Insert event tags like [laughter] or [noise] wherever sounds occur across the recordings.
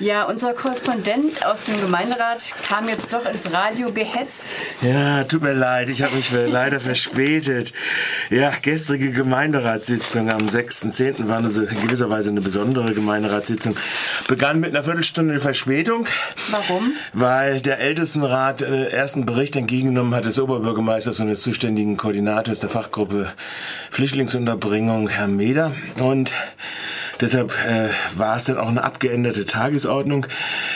Ja, unser Korrespondent aus dem Gemeinderat kam jetzt doch ins Radio gehetzt. Ja, tut mir leid, ich habe mich [laughs] leider verspätet. Ja, gestrige Gemeinderatssitzung am 6.10. war eine, in gewisser Weise eine besondere Gemeinderatssitzung. Begann mit einer Viertelstunde Verspätung. Warum? Weil der Ältestenrat äh, ersten Bericht entgegengenommen hat des Oberbürgermeisters und des zuständigen Koordinators der Fachgruppe Flüchtlingsunterbringung, Herrn Meder. Und Deshalb äh, war es dann auch eine abgeänderte Tagesordnung,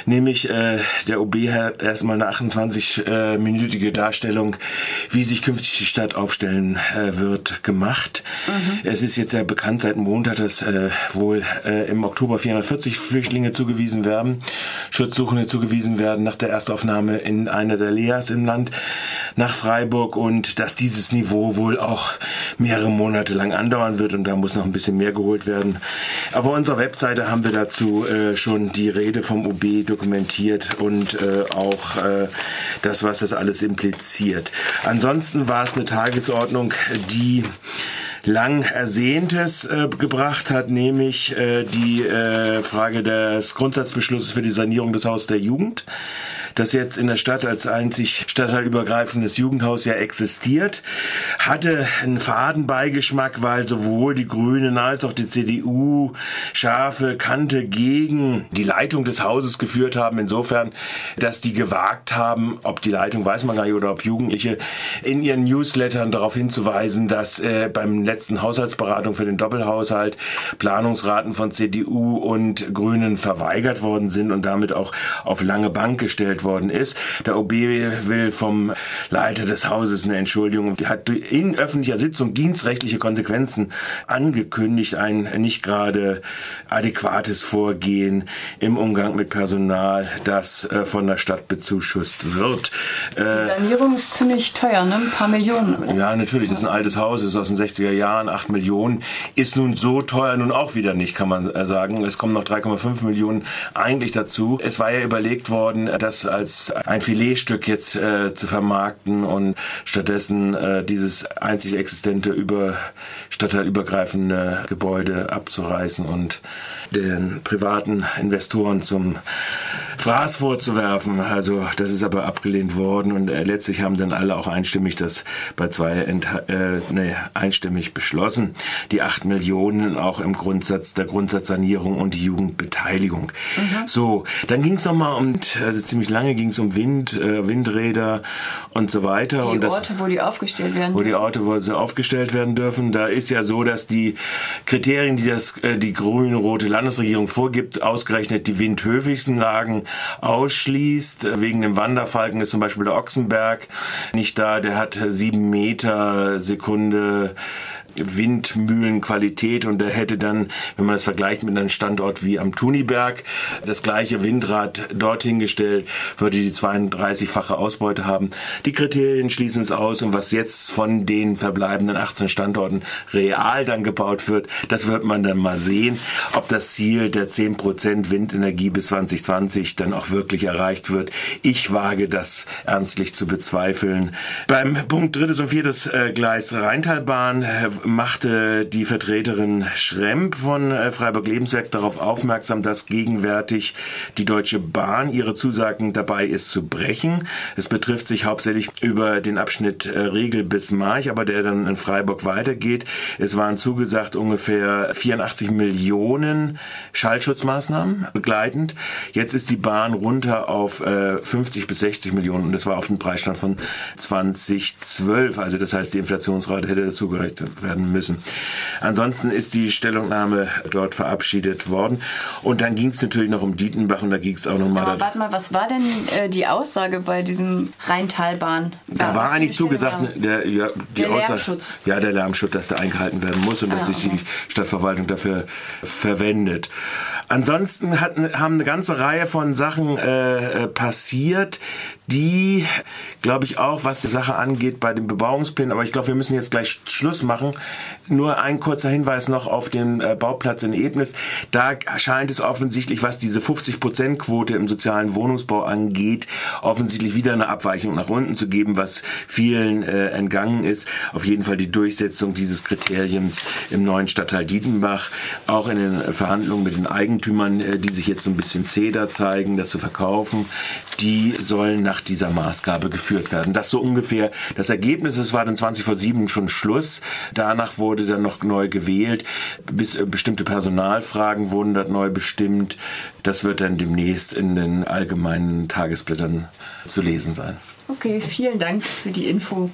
nämlich äh, der OB hat erstmal eine 28-minütige Darstellung, wie sich künftig die Stadt aufstellen äh, wird, gemacht. Mhm. Es ist jetzt ja bekannt seit Montag, dass äh, wohl äh, im Oktober 440 Flüchtlinge zugewiesen werden, Schutzsuchende zugewiesen werden nach der Erstaufnahme in einer der Leas im Land nach Freiburg und dass dieses Niveau wohl auch mehrere Monate lang andauern wird und da muss noch ein bisschen mehr geholt werden. Auf unserer Webseite haben wir dazu äh, schon die Rede vom OB dokumentiert und äh, auch äh, das, was das alles impliziert. Ansonsten war es eine Tagesordnung, die lang Ersehntes äh, gebracht hat, nämlich äh, die äh, Frage des Grundsatzbeschlusses für die Sanierung des Hauses der Jugend das jetzt in der Stadt als einzig stadtteilübergreifendes Jugendhaus ja existiert, hatte einen Fadenbeigeschmack, weil sowohl die Grünen als auch die CDU scharfe Kante gegen die Leitung des Hauses geführt haben. Insofern, dass die gewagt haben, ob die Leitung weiß man gar nicht oder ob Jugendliche in ihren Newslettern darauf hinzuweisen, dass äh, beim letzten Haushaltsberatung für den Doppelhaushalt Planungsraten von CDU und Grünen verweigert worden sind und damit auch auf lange Bank gestellt worden ist. Der OB will vom Leiter des Hauses eine Entschuldigung. Die hat in öffentlicher Sitzung dienstrechtliche Konsequenzen angekündigt. Ein nicht gerade adäquates Vorgehen im Umgang mit Personal, das äh, von der Stadt bezuschusst wird. Die Sanierung ist ziemlich teuer, ne? Ein paar Millionen. Ja, natürlich. Das ist ein altes Haus, ist aus den 60er Jahren, 8 Millionen. Ist nun so teuer nun auch wieder nicht, kann man äh, sagen. Es kommen noch 3,5 Millionen eigentlich dazu. Es war ja überlegt worden, dass als ein Filetstück jetzt äh, zu vermarkten und stattdessen äh, dieses einzig existente über stadtteilübergreifende Gebäude abzureißen und den privaten Investoren zum Fraß vorzuwerfen. Also das ist aber abgelehnt worden und äh, letztlich haben dann alle auch einstimmig das bei zwei äh, nee, einstimmig beschlossen. Die acht Millionen auch im Grundsatz der Grundsatzsanierung und die Jugendbeteiligung. Mhm. So, dann ging es nochmal um, also ziemlich lange ging es um Wind, äh, Windräder und so weiter. Die und das, Orte, wo die aufgestellt werden Wo die Orte, wo sie aufgestellt werden dürfen. Da ist ja so, dass die Kriterien, die das, äh, die grün-rote Landesregierung vorgibt, ausgerechnet die windhöfigsten Lagen ausschließt. Wegen dem Wanderfalken ist zum Beispiel der Ochsenberg nicht da. Der hat sieben Meter Sekunde Windmühlenqualität und der hätte dann, wenn man es vergleicht mit einem Standort wie am Tuniberg, das gleiche Windrad dorthin gestellt, würde die 32-fache Ausbeute haben. Die Kriterien schließen es aus und was jetzt von den verbleibenden 18 Standorten real dann gebaut wird, das wird man dann mal sehen, ob das Ziel der 10% Windenergie bis 2020 dann auch wirklich erreicht wird. Ich wage das ernstlich zu bezweifeln. Beim Punkt drittes und viertes äh, Gleis Rheintalbahn äh, machte die Vertreterin Schremp von äh, Freiburg Lebenswerk darauf aufmerksam, dass gegenwärtig die Deutsche Bahn ihre Zusagen dabei ist zu brechen. Es betrifft sich hauptsächlich über den Abschnitt äh, Regel bis March, aber der dann in Freiburg weitergeht. Es waren zugesagt ungefähr 84 Millionen Schallschutzmaßnahmen begleitend. Jetzt ist die Bahn runter auf 50 bis 60 Millionen und das war auf dem Preisstand von 2012. Also das heißt, die Inflationsrate hätte dazu gerechnet werden werden müssen. Ansonsten ist die Stellungnahme dort verabschiedet worden. Und dann ging es natürlich noch um Dietenbach und da ging es auch noch mal. Aber warte mal, was war denn äh, die Aussage bei diesem Rheintalbahn? Da war eigentlich zugesagt, der, ja, die der Aussage, Lärmschutz. Ja, der Lärmschutz, dass der eingehalten werden muss und ah, dass sich okay. die Stadtverwaltung dafür verwendet. Ansonsten hatten, haben eine ganze Reihe von Sachen äh, äh passiert, die, glaube ich, auch, was die Sache angeht, bei den Bebauungsplänen, aber ich glaube, wir müssen jetzt gleich Schluss machen. Nur ein kurzer Hinweis noch auf den äh, Bauplatz in Ebnis. Da scheint es offensichtlich, was diese 50-Prozent-Quote im sozialen Wohnungsbau angeht, offensichtlich wieder eine Abweichung nach unten zu geben, was vielen äh, entgangen ist. Auf jeden Fall die Durchsetzung dieses Kriteriums im neuen Stadtteil Dietenbach, auch in den Verhandlungen mit den Eigentümern äh, die sich jetzt so ein bisschen zäher zeigen, das zu verkaufen, die sollen nach dieser Maßgabe geführt werden. Das so ungefähr das Ergebnis. Es war dann 20 vor 7 schon Schluss. Danach wurde dann noch neu gewählt. Bis äh, bestimmte Personalfragen wurden dort neu bestimmt. Das wird dann demnächst in den allgemeinen Tagesblättern zu lesen sein. Okay, vielen Dank für die Info.